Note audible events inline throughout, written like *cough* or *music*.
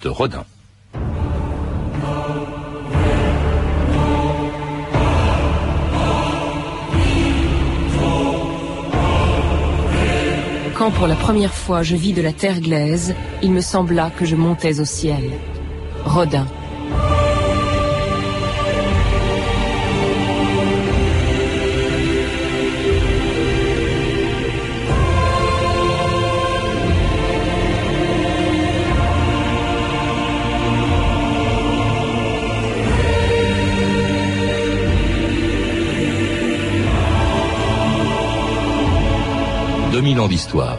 de Rodin. Quand pour la première fois je vis de la terre glaise, il me sembla que je montais au ciel. Rodin. 2000 ans d'histoire.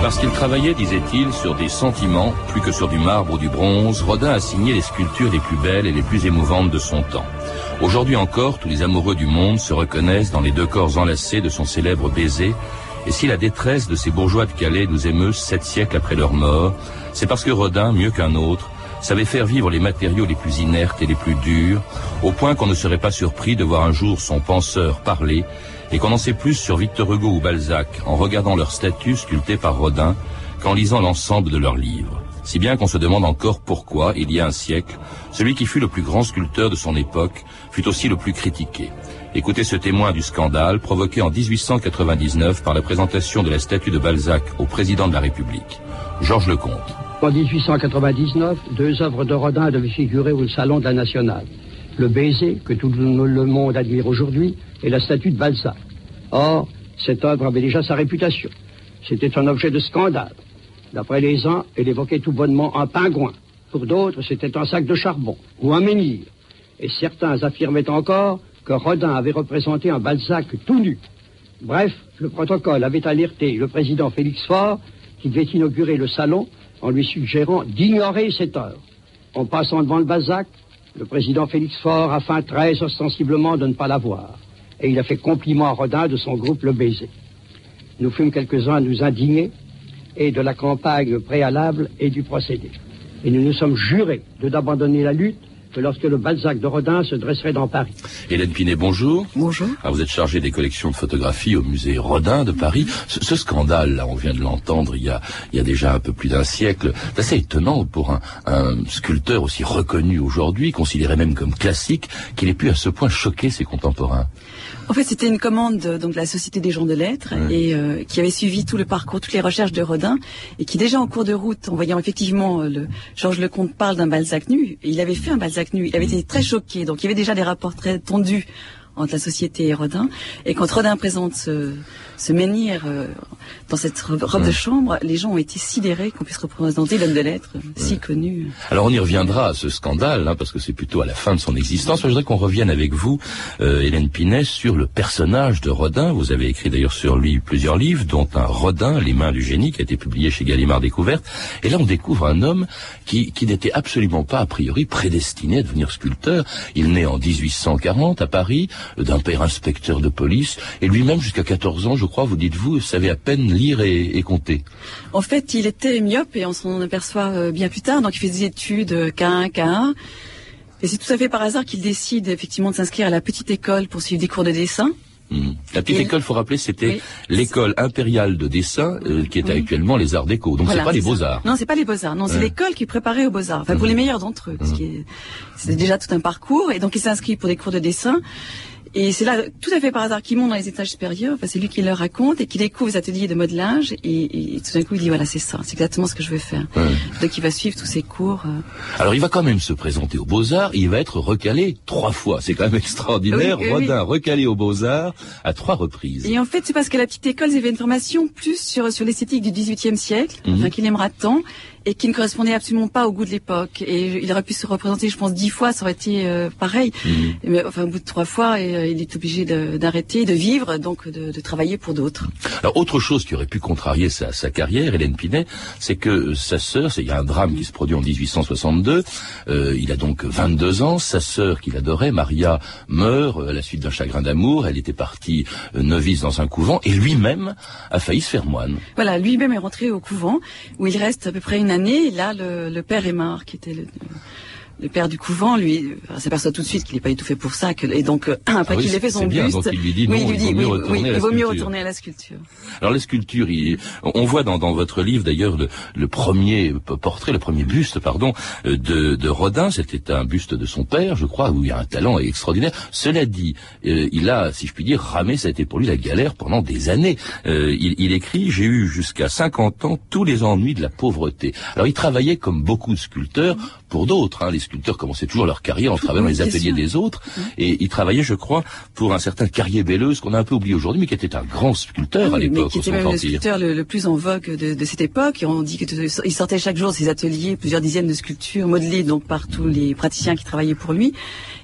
Parce qu'il travaillait, disait-il, sur des sentiments plus que sur du marbre ou du bronze, Rodin a signé les sculptures les plus belles et les plus émouvantes de son temps. Aujourd'hui encore, tous les amoureux du monde se reconnaissent dans les deux corps enlacés de son célèbre baiser, et si la détresse de ces bourgeois de Calais nous émeut sept siècles après leur mort, c'est parce que Rodin, mieux qu'un autre, savait faire vivre les matériaux les plus inertes et les plus durs, au point qu'on ne serait pas surpris de voir un jour son penseur parler, et qu'on en sait plus sur Victor Hugo ou Balzac en regardant leurs statues sculptées par Rodin qu'en lisant l'ensemble de leurs livres. Si bien qu'on se demande encore pourquoi, il y a un siècle, celui qui fut le plus grand sculpteur de son époque fut aussi le plus critiqué. Écoutez ce témoin du scandale provoqué en 1899 par la présentation de la statue de Balzac au président de la République. Georges Lecomte. En 1899, deux œuvres de Rodin devaient figurer au Salon de la Nationale. Le baiser, que tout le monde admire aujourd'hui, et la statue de Balzac. Or, cette œuvre avait déjà sa réputation. C'était un objet de scandale. D'après les uns, elle évoquait tout bonnement un pingouin. Pour d'autres, c'était un sac de charbon ou un menhir. Et certains affirmaient encore que Rodin avait représenté un Balzac tout nu. Bref, le protocole avait alerté le président Félix Faure qui devait inaugurer le salon en lui suggérant d'ignorer cette heure. En passant devant le Balzac, le président Félix Faure a feint très ostensiblement de ne pas la voir. Et il a fait compliment à Rodin de son groupe Le Baiser. Nous fûmes quelques-uns à nous indigner et de la campagne préalable et du procédé. Et nous nous sommes jurés de d'abandonner la lutte que lorsque le Balzac de Rodin se dresserait dans Paris. Hélène Pinet, bonjour. Bonjour. Ah, vous êtes chargée des collections de photographie au musée Rodin de Paris. Ce, ce scandale, là, on vient de l'entendre il y a, il y a déjà un peu plus d'un siècle. C'est assez étonnant pour un, un sculpteur aussi reconnu aujourd'hui, considéré même comme classique, qu'il ait pu à ce point choquer ses contemporains. En fait, c'était une commande donc de la Société des gens de lettres et euh, qui avait suivi tout le parcours, toutes les recherches de Rodin et qui déjà en cours de route, en voyant effectivement euh, le Georges Lecomte parle d'un Balzac nu, et il avait fait un Balzac nu, il avait été très choqué, donc il y avait déjà des rapports très tendus entre la société et Rodin. Et quand Rodin présente ce, ce menhir euh, dans cette robe de chambre, les gens ont été sidérés qu'on puisse représenter l'homme de lettres, si connu. Alors on y reviendra à ce scandale, hein, parce que c'est plutôt à la fin de son existence. Je voudrais qu'on revienne avec vous, euh, Hélène Pinet, sur le personnage de Rodin. Vous avez écrit d'ailleurs sur lui plusieurs livres, dont un Rodin, Les mains du génie, qui a été publié chez Gallimard Découverte. Et là, on découvre un homme qui, qui n'était absolument pas, a priori, prédestiné à devenir sculpteur. Il naît en 1840 à Paris, d'un père inspecteur de police, et lui-même, jusqu'à 14 ans, je crois, vous dites-vous, savait à peine lire et, et compter. En fait, il était myope et on s'en aperçoit euh, bien plus tard. Donc, il fait des études euh, K1, K1. Et c'est tout à fait par hasard qu'il décide effectivement de s'inscrire à la petite école pour suivre des cours de dessin. Hmm. La petite Et- école, faut rappeler, c'était Oui. l'école impériale de dessin, euh, qui est Oui. actuellement les arts déco. Donc Voilà, c'est pas les ça. beaux-arts. Non, c'est pas les beaux-arts. Non, c'est Ouais. l'école qui préparait aux beaux-arts. Enfin, pour les meilleurs d'entre eux. est- C'est déjà tout un parcours. Et donc, il s'inscrit pour des cours de dessin. Et c'est là, tout à fait par hasard, qu'il monte dans les étages supérieurs. Enfin, c'est lui qui leur raconte et qui découvre les ateliers de modelage. Et, et tout d'un coup, il dit, voilà, c'est ça. C'est exactement ce que je veux faire. Ouais. Donc, il va suivre tous ces cours. euh. Alors il va quand même se présenter aux Beaux-Arts, il va être recalé trois fois. C'est quand même extraordinaire. Oui, oui, oui. Rodin recalé aux Beaux-Arts à trois reprises. Et en fait, c'est parce qu'à la petite école, ils avaient une formation plus sur, sur l'esthétique du XVIIIe siècle, Mhm. enfin, qu'il aimera tant, et qui ne correspondait absolument pas au goût de l'époque. Et il aurait pu se représenter, je pense, dix fois, ça aurait été euh, pareil. Mhm. Mais enfin, au bout de trois fois, et, euh, il est obligé d'arrêter, de, vivre, donc de, de travailler pour d'autres. Alors autre chose qui aurait pu contrarier sa, sa carrière, Hélène Pinet, c'est que euh, sa sœur, il y a un drame qui se produit en 1862. euh, il a donc 22 ans. Sa sœur qu'il adorait, Maria, meurt à la suite d'un chagrin d'amour. Elle était partie novice dans un couvent et lui-même a failli se faire moine. Voilà, lui-même est rentré au couvent, où il reste à peu près une année. Là, le, père Aymar, qui était le, le père du couvent, lui, s'aperçoit tout de suite qu'il n'est pas du tout fait pour ça, que, et donc euh, après Ah oui, qu'il ait fait son bien, buste, il lui dit non, oui, il lui il vaut dit, mieux oui, retourner oui, à la il vaut mieux sculpture. retourner à la sculpture. Alors les sculptures, il- on voit dans, dans votre livre d'ailleurs le, le premier portrait, le premier buste, pardon, euh, de, de Rodin. C'était un buste de son père, je crois, où il y a un talent extraordinaire. Cela dit, euh, il a, si je puis dire, ramé. Ça a été pour lui la galère pendant des années. Euh, il, il écrit j'ai eu jusqu'à 50 ans tous les ennuis de la pauvreté. Alors il travaillait comme beaucoup de sculpteurs pour d'autres. hein. Les sculpteurs commençaient toujours leur carrière en travaillant dans les ateliers sûr. des autres. Et il travaillait, je crois, pour un certain Carrier Belleuse qu'on a un peu oublié aujourd'hui, mais qui était un grand sculpteur à Ah Oui, mais l'époque qui était même le sculpteur le, le plus en vogue de, de cette époque. Et on dit qu'il sortait chaque jour ses ateliers, plusieurs dizaines de sculptures modelées donc par tous les praticiens qui travaillaient pour lui.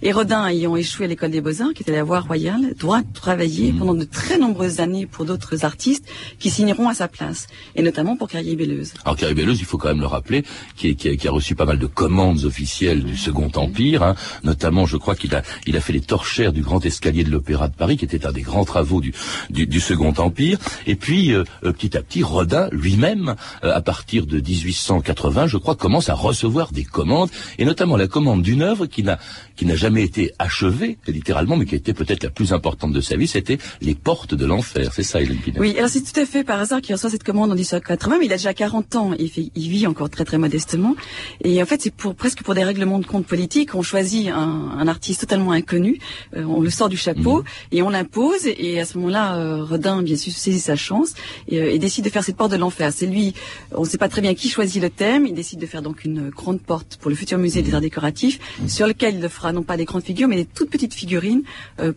Et Rodin, ayant échoué à l'école des Beaux-Arts, qui était la voie royale, doit travailler Mhm. pendant de très nombreuses années pour d'autres artistes qui signeront à sa place, et notamment pour Carrier-Belleuse. Alors Carré Belleuse, il faut quand même le rappeler, qui, qui a, qui a reçu pas mal de commandes officielles du Second Empire, hein. notamment je crois qu'il a, il a fait les torchères du grand escalier de l'Opéra de Paris, qui était un des grands travaux du, du, du Second Empire. Et puis euh, euh, petit à petit, Rodin lui-même, euh, à partir de 1880, je crois, commence à recevoir des commandes, et notamment la commande d'une œuvre qui n'a qui n'a jamais été achevée, littéralement, mais qui était peut-être la plus importante de sa vie, c'était les portes de l'enfer. C'est ça, Hélène Pinel. Oui, alors c'est tout à fait par hasard qu'il reçoit cette commande en 1880, mais il a déjà 40 ans, il, il vit encore très très modestement. Et en fait, c'est pour presque pour des règlements de compte politiques, on choisit un, un artiste totalement inconnu, euh, on le sort du chapeau et on l'impose. Et à ce moment-là, euh, Rodin bien sûr saisit sa chance et, euh, et décide de faire cette porte de l'enfer. C'est lui, on ne sait pas très bien qui choisit le thème. Il décide de faire donc une grande porte pour le futur musée des arts décoratifs, sur lequel il fera non pas des grandes figures, mais des toutes petites figurines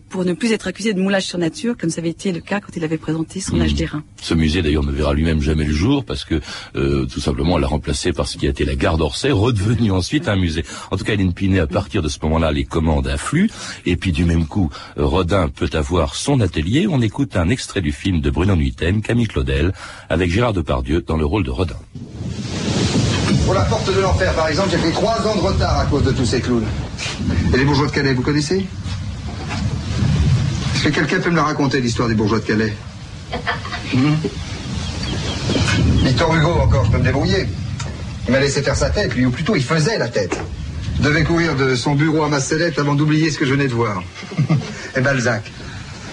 pour ne plus être accusé de moulage sur nature, comme ça avait été le cas quand il avait présenté son âge d'airain. Ce musée d'ailleurs ne verra lui-même jamais le jour parce que tout simplement on l'a remplacé par ce qui a été la gare d'Orsay, redevenu ensuite un musée. En tout cas, Hélène à partir de ce moment-là, les commandes affluent et puis du même coup, Rodin peut avoir son atelier. On écoute un extrait du film de Bruno Nuiten, Camille Claudel, avec Gérard Depardieu dans le rôle de Rodin. Pour la porte de l'enfer, par exemple, j'ai pris trois ans de retard à cause de tous ces clowns. Et les bourgeois de Calais, vous connaissez? Est-ce que quelqu'un peut me la raconter, l'histoire des bourgeois de Calais? Hmm? Victor Hugo, encore, je peux me débrouiller. Il m'a laissé faire sa tête, lui, ou plutôt, il faisait la tête. Je devais courir de son bureau à ma sellette avant d'oublier ce que je venais de voir. *laughs* Et Balzac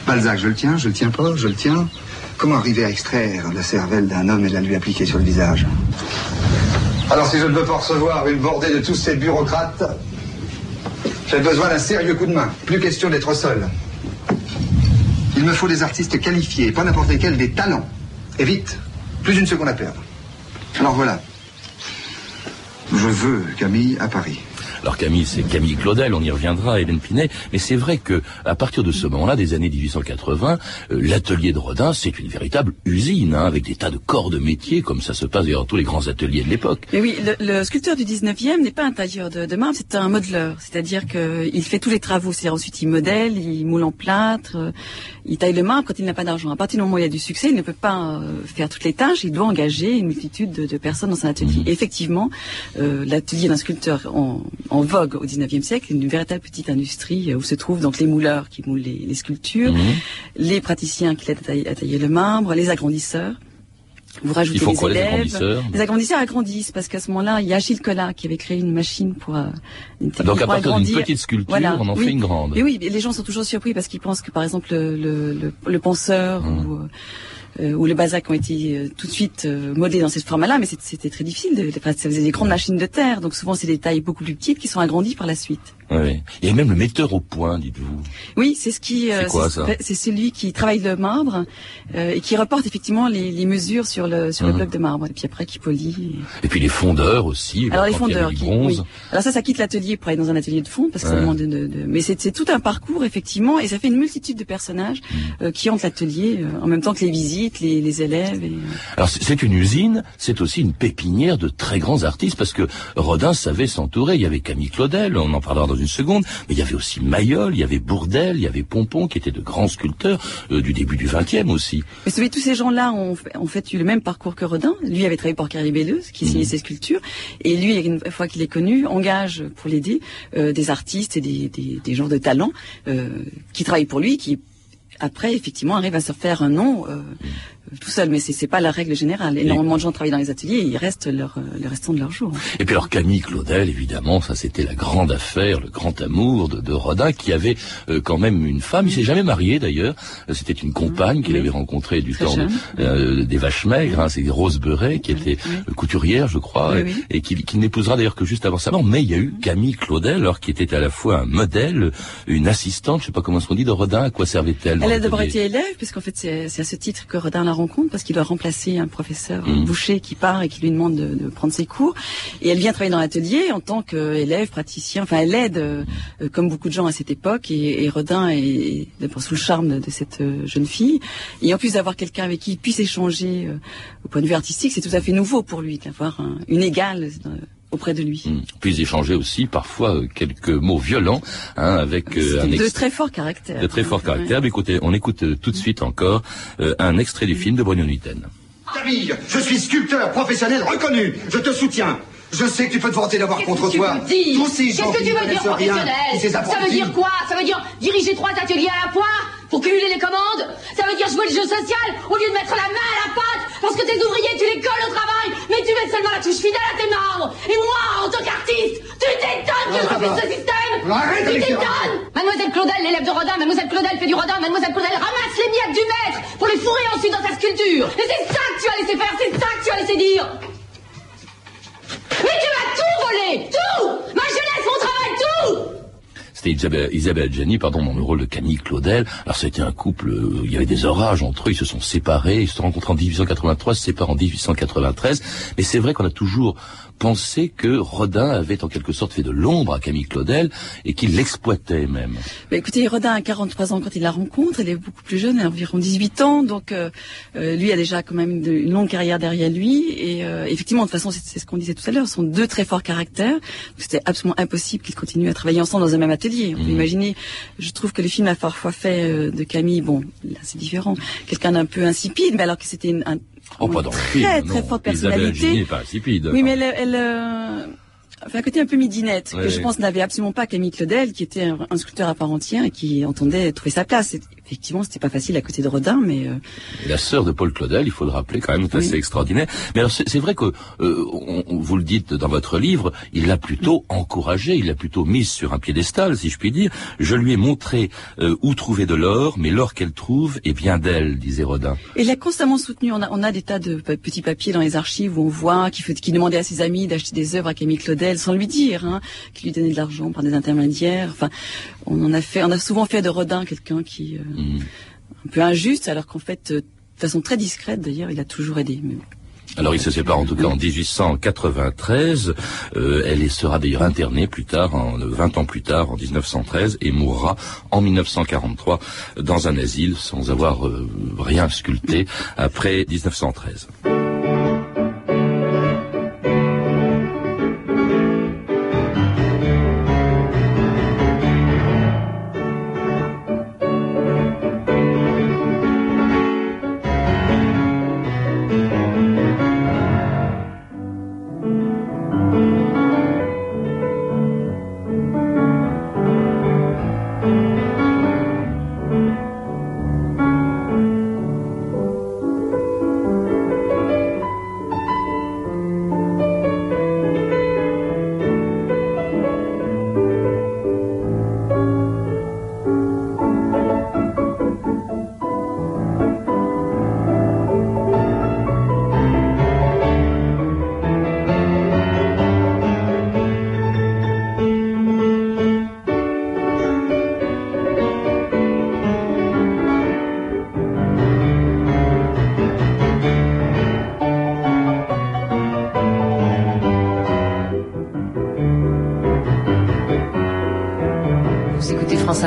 Balzac, je le tiens, je le tiens pas, je le tiens. Comment arriver à extraire la cervelle d'un homme et la lui appliquer sur le visage? Alors si je ne veux pas recevoir une bordée de tous ces bureaucrates, j'ai besoin d'un sérieux coup de main. Plus question d'être seul. Il me faut des artistes qualifiés, pas n'importe lesquels, des talents. Et vite, plus une seconde à perdre. Alors voilà. Je veux Camille à Paris. Alors Camille, c'est Camille Claudel, on y reviendra, Hélène Pinet, mais c'est vrai que à partir de ce moment-là, des années 1880, euh, l'atelier de Rodin, c'est une véritable usine, hein, avec des tas de corps de métier, comme ça se passe d'ailleurs dans tous les grands ateliers de l'époque. Mais oui, le, le sculpteur du 19e n'est pas un tailleur de, de marbre, c'est un modeleur. C'est-à-dire qu'il fait tous les travaux. C'est-à-dire ensuite il modèle, il moule en plâtre, euh, il taille le marbre quand il n'a pas d'argent. À partir du moment où il a du succès, il ne peut pas euh, faire toutes les tâches. Il doit engager une multitude de, de personnes dans son atelier. Et effectivement, euh, l'atelier d'un sculpteur en, en vogue au 19e siècle une véritable petite industrie euh, où se trouvent donc les mouleurs qui moulent les, les sculptures, Mhm. les praticiens qui l'aident à tailler, à tailler le marbre, les agrandisseurs. Vous rajoutez les quoi, les élèves. agrandisseurs Les agrandisseurs agrandissent parce qu'à ce moment-là, il y a Achille Collat qui avait créé une machine pour euh, une technique Donc à partir d'une petite sculpture, Voilà, on en oui. fait une grande. Et oui, les gens sont toujours surpris parce qu'ils pensent que par exemple le, le, le, le penseur Mmh. ou, euh, euh, ou le Balzac ont été euh, tout de suite euh, dans cette format-là, mais c'était très difficile. De, enfin, ça faisait des grandes machines de terre, donc souvent c'est des tailles beaucoup plus petites qui sont agrandies par la suite. Ouais. Il y a même le metteur au point, dites-vous. Oui, c'est ce qui, euh, C'est quoi, ça c'est celui qui travaille le marbre euh, et qui reporte effectivement les, les mesures sur le sur le Mhm. bloc de marbre et puis après qui polie. et- Et puis les fondeurs aussi. Alors les fondeurs, qui, bronze. oui. Alors ça, ça quitte l'atelier pour aller dans un atelier de fond parce que ça demande de, de- de- mais c'est c'est tout un parcours effectivement et ça fait une multitude de personnages Mm. euh, qui hantent l'atelier euh, en même temps que les visites, les, les élèves. Et, euh, Alors c'est- c'est une usine, c'est aussi une pépinière de très grands artistes parce que Rodin savait s'entourer. Il y avait Camille Claudel, on en parlera dans une seconde, mais il y avait aussi Mayol, il y avait Bourdel, il y avait Pompon qui étaient de grands sculpteurs euh, du début du XXe aussi. Mais vous savez, tous ces gens-là ont, fait- ont fait eu le même parcours que Rodin. Lui avait travaillé pour Carrie Belleuse, qui signait ses sculptures, et lui, une fois qu'il est connu, engage pour l'aider euh, des artistes et des, des, des gens de talent euh, qui travaillent pour lui, qui après effectivement arrivent à se faire un nom euh, tout seul, mais c'est pas la règle générale. Énormément de gens travaillent dans les ateliers et ils restent leur, le restant de leur jour. Et puis alors Camille Claudel, évidemment, ça c'était la grande affaire, le grand amour de, de Rodin, qui avait quand même une femme. Il s'est jamais marié d'ailleurs. C'était une compagne qu'il avait rencontrée du temps des vaches maigres. Hein, c'est Rose Beuret qui était couturière, je crois, et, qui, qui n'épousera d'ailleurs que juste avant sa mort. Mais il y a eu Camille Claudel, alors qui était à la fois un modèle, une assistante, je sais pas comment on dit, de Rodin. À quoi servait-elle Elle a d'abord été élève, puisqu'en fait c'est à ce titre que Rodin la rencontre, parce qu'il doit remplacer un professeur mmh. boucher qui part et qui lui demande de, de, prendre ses cours. Et elle vient travailler dans l'atelier en tant qu'élève, praticien. Enfin, elle aide, euh, comme beaucoup de gens à cette époque. Et, et Rodin est d'abord sous le charme de, de, cette euh, jeune fille. Et en plus d'avoir quelqu'un avec qui il puisse échanger euh, au point de vue artistique, c'est tout à fait nouveau pour lui d'avoir une égale auprès de lui. Mmh. Puis échanger aussi parfois euh, quelques mots violents hein, avec euh, un de très fort caractère. De très fort caractère. Écoutez, on écoute euh, tout de suite encore euh, un extrait du film de Bruno Nuiten. Camille, je suis sculpteur professionnel reconnu. Je te soutiens. Je sais que tu peux te vanter d'avoir contre toi tous ces gens Qu'est-ce que tu veux dire professionnel Ça veut dire quoi Ça veut dire diriger trois ateliers à la fois pour cumuler les commandes Ça veut dire jouer le jeu social au lieu de mettre la main à la pâte. Parce que tes ouvriers, tu les colles au travail, mais tu mets seulement la touche fidèle à tes membres. Et moi, en tant qu'artiste, tu t'étonnes que je refuse ce système. Arrête Tu t'étonnes. Mademoiselle Claudel, l'élève de Rodin, Mademoiselle Claudel fait du Rodin, Mademoiselle Claudel ramasse les miettes du maître pour les fourrer ensuite dans sa sculpture. Et c'est ça que tu as laissé faire, c'est ça que tu as laissé dire. Mais tu m'as tout volé Tout. Ma jeunesse, mon travail, tout c'était Isabelle, Isabelle pardon, dans le rôle de Camille Claudel. Alors c'était un couple, euh, il y avait des orages entre eux, ils se sont séparés, ils se sont rencontrés en 1883, se séparent en 1893. Mais c'est vrai qu'on a toujours pensé que Rodin avait en quelque sorte fait de l'ombre à Camille Claudel et qu'il l'exploitait même. Écoutez, Rodin a 43 ans quand il la rencontre, elle est beaucoup plus jeune, elle a environ 18 ans, donc euh, euh, lui a déjà quand même une, longue carrière derrière lui. Et effectivement, de toute façon, c'est ce qu'on disait tout à l'heure, ce sont deux très forts caractères. C'était absolument impossible qu'ils continuent à travailler ensemble dans un même atelier. On peut mmh. imaginer, je trouve que le film a parfois fait de Camille, bon, là c'est différent, quelqu'un d'un peu insipide, mais alors que c'était un Oh, pas dans très, très forte personnalité. pas insipide. Oui, mais elle, elle euh, enfin, un côté un peu midinette, que je pense n'avait absolument pas Camille Claudel, qui était un, sculpteur à part entière et qui entendait trouver sa place effectivement, c'était pas facile à côté de Rodin, mais... Euh... La sœur de Paul Claudel, il faut le rappeler, quand même, c'est assez extraordinaire. Mais alors, c'est vrai que, euh, on, vous le dites dans votre livre, il l'a plutôt encouragé, il l'a plutôt mise sur un piédestal, si je puis dire. Je lui ai montré euh, où trouver de l'or, mais l'or qu'elle trouve est bien d'elle, disait Rodin. Et il a constamment soutenu, on a, on a des tas de petits papiers dans les archives où on voit qu'il qui demandait à ses amis d'acheter des œuvres à Camille Claudel sans lui dire, hein, qu'il lui donnait de l'argent par des intermédiaires. Enfin, on en a fait, on a souvent fait de Rodin quelqu'un qui... Euh, Mm. un peu injuste, alors qu'en fait, euh, de façon très discrète d'ailleurs, il a toujours aidé. Alors il se sépare en tout cas en 1893. Euh, elle sera d'ailleurs internée plus tard, en, 20 ans plus tard, en 1913, et mourra en 1943 dans un asile sans avoir rien sculpté après 1913.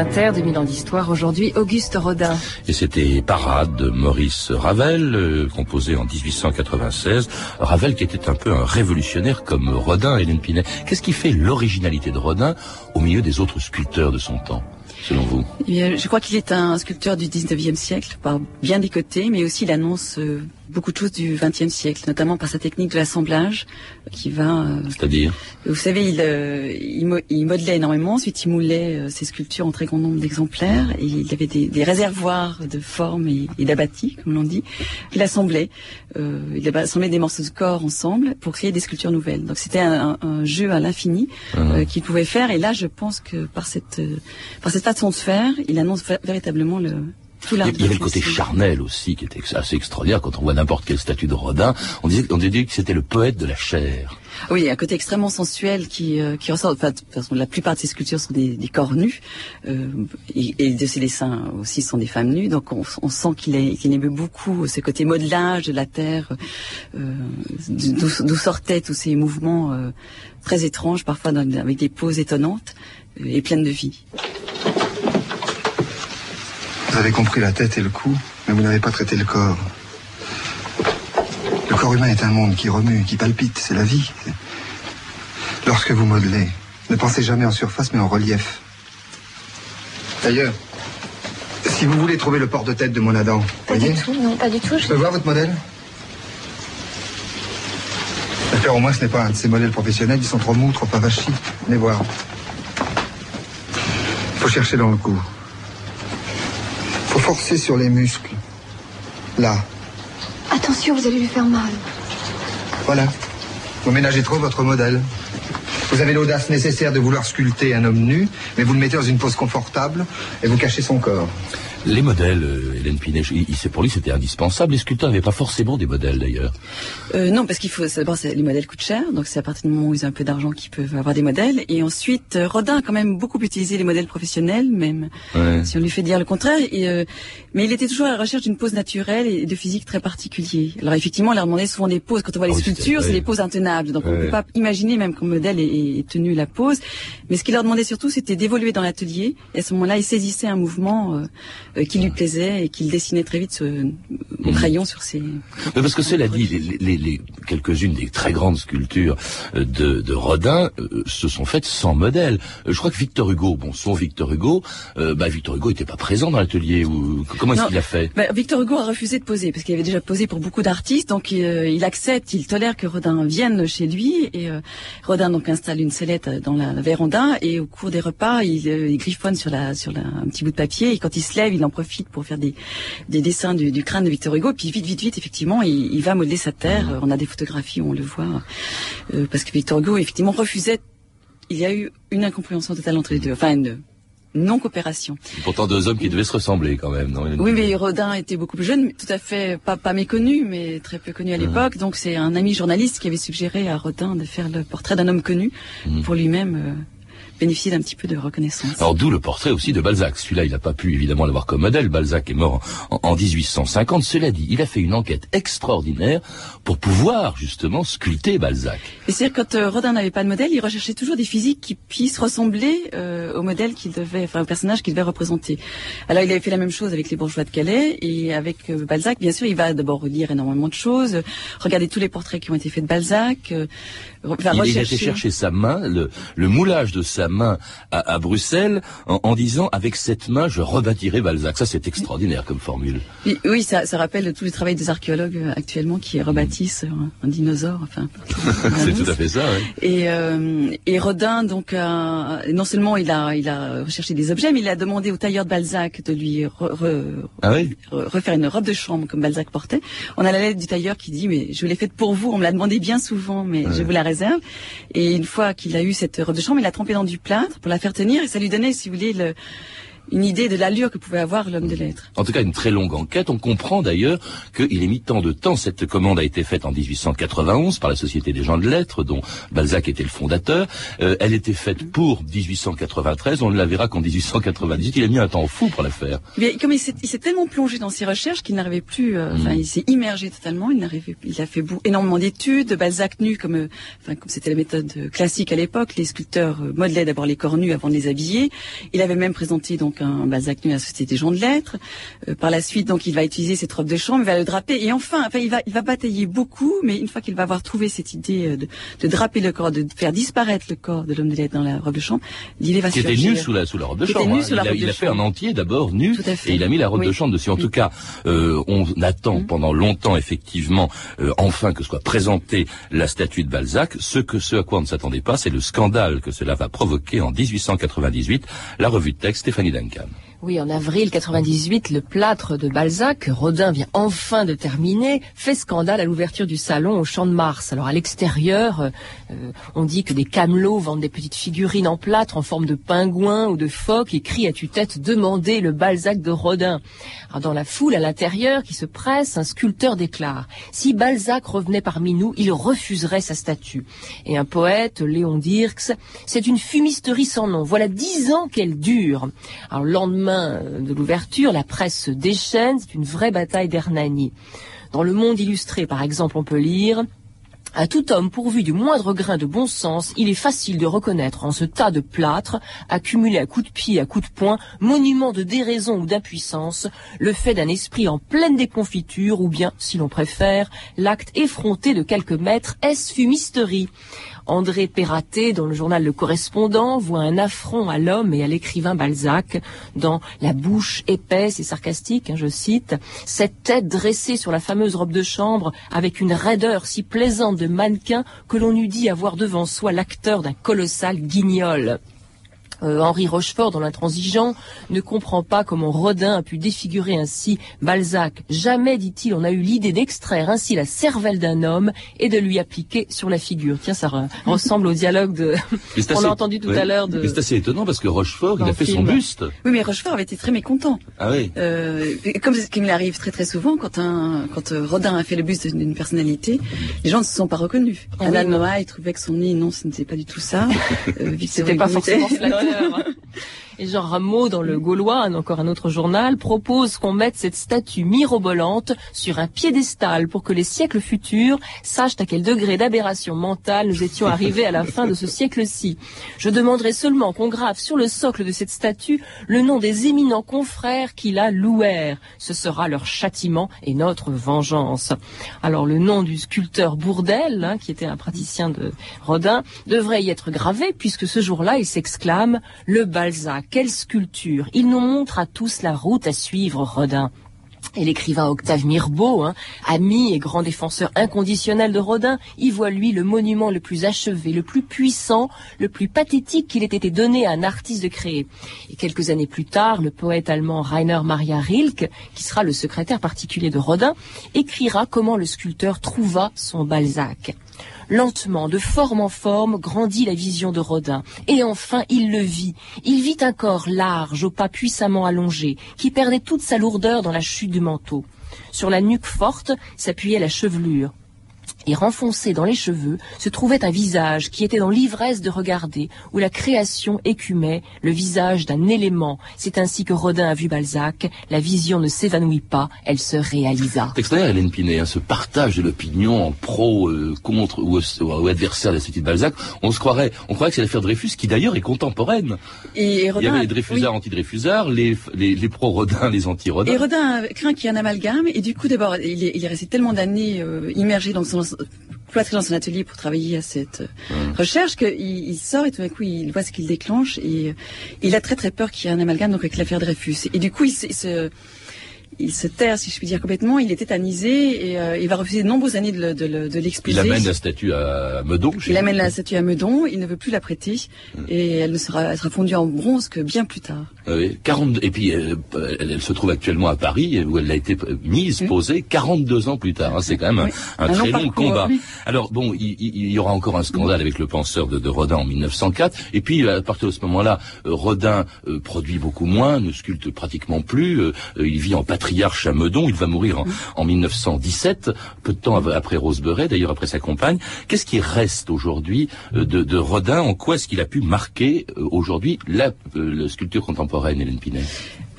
Inter, 2000 ans d'histoire. Aujourd'hui, Auguste Rodin. Et c'était Parade de Maurice Ravel, euh, composé en 1896. Ravel qui était un peu un révolutionnaire comme Rodin, Hélène Pinet. Qu'est-ce qui fait l'originalité de Rodin au milieu des autres sculpteurs de son temps selon vous? Eh Je crois qu'il est un sculpteur du 19e siècle, par bien des côtés, mais aussi il annonce euh, beaucoup de choses du XXe siècle, notamment par sa technique de l'assemblage, qui va. Euh, C'est-à-dire Vous savez, il, euh, il, modelait énormément, ensuite il moulait euh, ses sculptures en très grand nombre d'exemplaires, et il avait des, des réservoirs de formes et, et d'abattis, comme l'on dit. Il assemblait, il assemblait des morceaux de corps ensemble pour créer des sculptures nouvelles. Donc c'était un, un, jeu à l'infini uh-huh. qu'il pouvait faire, et là, je pense que par cette par cette façon de faire, il annonce véritablement le il y avait le côté charnel aussi qui était assez extraordinaire quand on voit n'importe quelle statue de Rodin. On disait, on disait que c'était le poète de la chair. Oui, il y a un côté extrêmement sensuel qui, euh, qui ressort. Enfin, de toute façon, la plupart de ces sculptures sont des, des corps nus, euh, et, et, de ses dessins aussi sont des femmes nues. Donc, on, on sent qu'il aimait beaucoup ce côté modelage de la terre, euh, d'où sortaient tous ces mouvements très étranges, parfois avec des poses étonnantes et pleines de vie. Vous avez compris la tête et le cou, mais vous n'avez pas traité le corps. Le corps humain est un monde qui remue, qui palpite, c'est la vie. Lorsque vous modelez, ne pensez jamais en surface, mais en relief. D'ailleurs, si vous voulez trouver le port de tête de mon Adam, pas du tout, non, pas du tout. Je peux voir votre modèle J'espère au moins ce n'est pas un de ces modèles professionnels, ils sont trop mous, trop avachis. Venez voir. Il faut chercher dans le cou forcer sur les muscles. Là. Attention, vous allez lui faire mal. Voilà. Vous ménagez trop votre modèle. Vous avez l'audace nécessaire de vouloir sculpter un homme nu, mais vous le mettez dans une pose confortable et vous cachez son corps. Les modèles, euh, Hélène Pinet, pour lui c'était indispensable. Les sculpteurs n'avaient pas forcément des modèles d'ailleurs. Euh, non, parce qu'il faut d'abord les modèles coûtent cher, donc c'est à partir du moment où ils ont un peu d'argent qu'ils peuvent avoir des modèles. Et ensuite, euh, Rodin a quand même beaucoup utilisé les modèles professionnels, même si on lui fait dire le contraire. Et, mais il était toujours à la recherche d'une pose naturelle et de physique très particulier. Alors effectivement, on leur demandait souvent des poses. Quand on voit les ah sculptures, c'est des poses intenables, donc on ne peut pas imaginer même qu'un modèle ait, tenu la pose. Mais ce qu'il leur demandait surtout, c'était d'évoluer dans l'atelier. Et à ce moment-là, il saisissait un mouvement euh, qui lui plaisait et qu'il dessinait très vite au crayon sur ses. Mais parce que cela dit, les, les, quelques-unes des très grandes sculptures euh, de, de Rodin euh, se sont faites sans modèle. Je crois que Victor Hugo, bon, son Victor Hugo, bah Victor Hugo n'était pas présent dans l'atelier. Ou comment est-ce qu'il a fait? bah, Victor Hugo a refusé de poser parce qu'il avait déjà posé pour beaucoup d'artistes, donc il accepte, il tolère que Rodin vienne chez lui et Rodin donc installe une sellette dans la, véranda et au cours des repas, il, il griffonne sur la sur la, un petit bout de papier et quand il se lève, il en profite pour faire des, des dessins du, du, crâne de Victor Hugo. Puis vite, vite, vite, effectivement, il, il va modeler sa terre. Mmh. On a des photographies où on le voit. Euh, parce que Victor Hugo, effectivement, refusait. Il y a eu une incompréhension totale entre les deux. Enfin, une non-coopération. Pourtant deux hommes qui devaient se ressembler quand même, non Oui, mais Rodin était beaucoup plus jeune, tout à fait pas, pas méconnu, mais très peu connu à mmh. l'époque. Donc c'est un ami journaliste qui avait suggéré à Rodin de faire le portrait d'un homme connu mmh. pour lui-même. Euh, bénéficier d'un petit peu de reconnaissance. Alors d'où le portrait aussi de Balzac. Celui-là, il n'a pas pu évidemment l'avoir comme modèle. Balzac est mort en, 1850. Cela dit, il a fait une enquête extraordinaire pour pouvoir justement sculpter Balzac. Et c'est-à-dire quand euh, Rodin n'avait pas de modèle, il recherchait toujours des physiques qui puissent ressembler euh, au modèle qu'il devait, enfin au personnage qu'il devait représenter. Alors il avait fait la même chose avec les bourgeois de Calais et avec euh, Balzac, bien sûr, il va d'abord relire énormément de choses, regarder tous les portraits qui ont été faits de Balzac. il, rechercher... a été chercher sa main, le, le moulage de sa main à, Bruxelles en, disant avec cette main je rebâtirai Balzac. Ça c'est extraordinaire comme formule. Oui, ça, ça, rappelle tout le travail des archéologues euh, actuellement qui rebâtissent un, dinosaure. Enfin, *laughs* c'est tout à fait ça. Oui. Et, euh, et Rodin donc non seulement il a il a recherché des objets, mais il a demandé au tailleur de Balzac de lui ah refaire une robe de chambre comme Balzac portait. On a la lettre du tailleur qui dit mais je l'ai faite pour vous. On me l'a demandé bien souvent, mais je vous la réserve. Et une fois qu'il a eu cette robe de chambre, il l'a trempée dans du plâtre pour la faire tenir et ça lui donnait, si vous voulez, le, une idée de l'allure que pouvait avoir l'homme de lettres. En tout cas, une très longue enquête. On comprend d'ailleurs qu'il est mis tant de temps. Cette commande a été faite en 1891 par la Société des gens de lettres, dont Balzac était le fondateur. Euh, elle était faite pour 1893. On ne la verra qu'en 1898. Il a mis un temps fou pour la faire. Mais comme il s'est tellement plongé dans ses recherches qu'il n'arrivait plus. Euh, enfin, il s'est immergé totalement. Il n'arrivait. Il a fait énormément d'études. Balzac nu, comme, euh, enfin, comme c'était la méthode classique à l'époque. Les sculpteurs modelaient d'abord les corps nus avant de les habiller. Il avait même présenté donc Balzac nu à la Société des gens de lettres. Euh, par la suite, donc, il va utiliser cette robe de chambre, il va le draper, et enfin, enfin, il va, il va batailler beaucoup, mais une fois qu'il va avoir trouvé cette idée euh, de, de, draper le corps, de faire disparaître le corps de l'homme de lettres dans la robe de chambre, l'idée va Qui était nu sous la, sous la robe de chambre. Hein. il a, il a fait un entier d'abord nu, et il a mis la robe de chambre dessus. En tout cas, euh, on attend pendant longtemps, effectivement, euh, enfin que soit présentée la statue de Balzac. Ce que ce à quoi on ne s'attendait pas, c'est le scandale que cela va provoquer en 1898. La revue de texte Stéphanie Duncan. Oui, en avril 98, le plâtre de Balzac, Rodin vient enfin de terminer, fait scandale à l'ouverture du salon au Champ de Mars. Alors à l'extérieur, euh, euh, on dit que des camelots vendent des petites figurines en plâtre en forme de pingouin ou de phoque et crient à tue-tête demandez le Balzac de Rodin. Dans la foule à l'intérieur qui se presse, un sculpteur déclare si Balzac revenait parmi nous, il refuserait sa statue. Et un poète, Léon Dirks, c'est une fumisterie sans nom. Voilà dix ans qu'elle dure. De l'ouverture, la presse se déchaîne, c'est une vraie bataille d'Hernani. Dans le monde illustré, par exemple, on peut lire à tout homme pourvu du moindre grain de bon sens, il est facile de reconnaître en ce tas de plâtre, accumulé à coups de pied, à coups de poing, monument de déraison ou d'impuissance, le fait d'un esprit en pleine déconfiture, ou bien, si l'on préfère, l'acte effronté de quelques maîtres, est-ce fumisterie? André Perraté, dans le journal Le Correspondant, voit un affront à l'homme et à l'écrivain Balzac dans La bouche épaisse et sarcastique, hein, je cite, cette tête dressée sur la fameuse robe de chambre avec une raideur si plaisante de mannequin que l'on eût dit avoir devant soi l'acteur d'un colossal guignol. Euh, Henri Rochefort, dans l'intransigeant, ne comprend pas comment Rodin a pu défigurer ainsi Balzac. Jamais, dit-il, on a eu l'idée d'extraire ainsi la cervelle d'un homme et de lui appliquer sur la figure. Tiens, ça *laughs* ressemble au dialogue de qu'on *laughs* a entendu tout à l'heure. De... C'est assez étonnant parce que Rochefort, il a fait son buste. Oui, mais Rochefort avait été très mécontent. Ah oui. Euh, comme, comme il arrive très très souvent, quand un quand euh, Rodin a fait le buste d'une personnalité, les gens ne se sont pas reconnus. Ah Alain il trouvait que son nez, non, ce n'était pas du tout ça. *laughs* euh, C'était pas forcément flatteur. 哎呀 Et Jean Rameau, dans le Gaulois, encore un autre journal, propose qu'on mette cette statue mirobolante sur un piédestal pour que les siècles futurs sachent à quel degré d'aberration mentale nous étions *laughs* arrivés à la fin de ce siècle-ci. Je demanderai seulement qu'on grave sur le socle de cette statue le nom des éminents confrères qui la louèrent. Ce sera leur châtiment et notre vengeance. Alors le nom du sculpteur Bourdel, hein, qui était un praticien de Rodin, devrait y être gravé puisque ce jour-là il s'exclame le Balzac quelle sculpture Il nous montre à tous la route à suivre, Rodin. Et l'écrivain Octave Mirbeau, hein, ami et grand défenseur inconditionnel de Rodin, y voit lui le monument le plus achevé, le plus puissant, le plus pathétique qu'il ait été donné à un artiste de créer. Et quelques années plus tard, le poète allemand Rainer Maria Rilke, qui sera le secrétaire particulier de Rodin, écrira comment le sculpteur trouva son Balzac. Lentement, de forme en forme, grandit la vision de Rodin. Et enfin, il le vit. Il vit un corps large, au pas puissamment allongé, qui perdait toute sa lourdeur dans la chute du manteau. Sur la nuque forte s'appuyait la chevelure et renfoncé dans les cheveux se trouvait un visage qui était dans l'ivresse de regarder, où la création écumait le visage d'un élément. C'est ainsi que Rodin a vu Balzac. La vision ne s'évanouit pas, elle se réalisa. Extraordinaire, Hélène Pinet, hein, ce partage de l'opinion en pro, euh, contre ou, ou, adversaire de la société de Balzac. On se croirait, on croirait que c'est l'affaire Dreyfus qui d'ailleurs est contemporaine. Et Rodin, Il y avait les Dreyfusards, anti-Dreyfusards, les, les, les pro-Rodin, les anti-Rodin. Et Rodin craint qu'il y ait un amalgame, et du coup d'abord, il, est, il est resté tellement d'années euh, immergé dans son cloîtré dans son atelier pour travailler à cette euh, recherche qu'il il sort et tout d'un coup il voit ce qu'il déclenche et il a très très peur qu'il y ait un amalgame donc avec l'affaire Dreyfus. Et du coup il, il se il se terre, si je puis dire complètement. Il est tétanisé et euh, il va refuser de nombreuses années de, de. Il amène la statue à Meudon. il amène la statue à Meudon. Il ne veut plus la prêter hum. et elle ne sera, elle sera fondue en bronze que bien plus tard. Ah oui, 40, et puis elle, elle, se trouve actuellement à Paris où elle a été mise, posée 42 ans plus tard. Hein. C'est quand même un, un, très long combat. Alors bon, il, il, y aura encore un scandale avec le penseur de, de, Rodin en 1904. Et puis à partir de ce moment-là, euh, Rodin euh, produit beaucoup moins, ne sculpte pratiquement plus. Euh, il vit en patriarche à Meudon. Il va mourir en, en 1917, peu de temps après Roseberet, d'ailleurs après sa compagne. Qu'est-ce qui reste aujourd'hui de, de, Rodin? En quoi est-ce qu'il a pu marquer aujourd'hui la, la sculpture contemporaine? Hélène Pinet?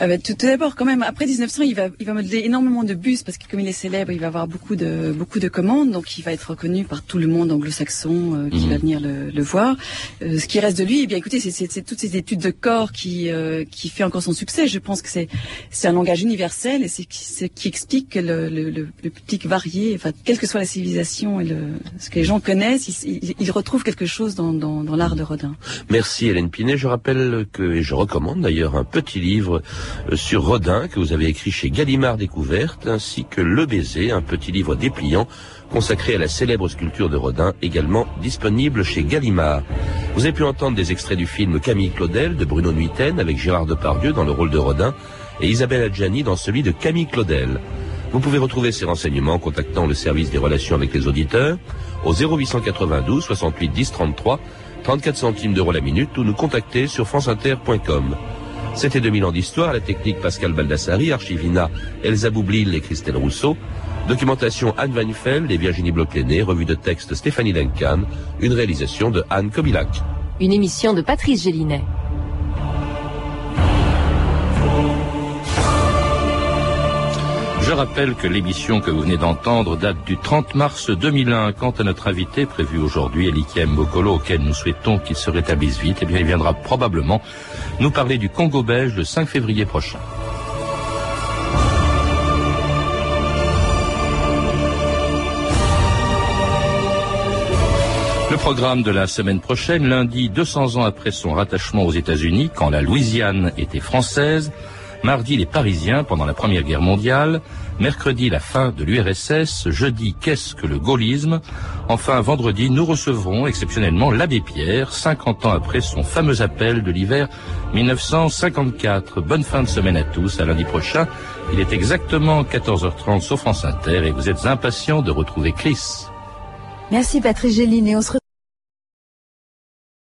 Ah bah, tout, d'abord, quand même, après 1900, il va, il va modeler énormément de bus parce que comme il est célèbre, il va avoir beaucoup de, beaucoup de commandes, donc il va être reconnu par tout le monde anglo-saxon euh, qui mhm. va venir le, le voir. Euh, ce qui reste de lui, eh bien, écoutez, c'est toutes ces études de corps qui, euh, qui fait encore son succès. Je pense que c'est, c'est un langage universel et c'est ce qui explique que le, le, le, public varié, enfin, quelle que soit la civilisation et le, ce que les gens connaissent, ils, ils retrouvent quelque chose dans, dans, dans l'art de Rodin. Merci Hélène Pinet. Je rappelle que, et je recommande d'ailleurs un petit livre sur Rodin que vous avez écrit chez Gallimard Découverte, ainsi que Le Baiser, un petit livre dépliant consacré à la célèbre sculpture de Rodin, également disponible chez Gallimard. Vous avez pu entendre des extraits du film Camille Claudel de Bruno Nuiten avec Gérard Depardieu dans le rôle de Rodin et Isabelle Adjani dans celui de Camille Claudel. Vous pouvez retrouver ces renseignements en contactant le service des relations avec les auditeurs au 0892 68 10 33 34 centimes d'euros la minute ou nous contacter sur franceinter.com. C'était 2000 ans d'histoire, la technique Pascal Baldassari, Archivina Elsa Boublil et Christelle Rousseau, documentation Anne Van et Virginie bloch revue de texte Stéphanie Duncan, une réalisation de Anne Kobilac. Une émission de Patrice Gélinet. Je rappelle que l'émission que vous venez d'entendre date du 30 mars 2001. Quant à notre invité prévu aujourd'hui, Elikiem Mokolo, auquel nous souhaitons qu'il se rétablisse vite, eh bien, il viendra probablement nous parler du Congo belge le 5 février prochain. Le programme de la semaine prochaine, lundi, 200 ans après son rattachement aux États-Unis, quand la Louisiane était française, Mardi, les Parisiens pendant la Première Guerre mondiale. Mercredi, la fin de l'URSS. Jeudi, qu'est-ce que le gaullisme? Enfin, vendredi, nous recevrons exceptionnellement l'abbé Pierre, 50 ans après son fameux appel de l'hiver 1954. Bonne fin de semaine à tous, à lundi prochain. Il est exactement 14h30 sur France Inter et vous êtes impatients de retrouver Chris. Merci Patrick Géline et on se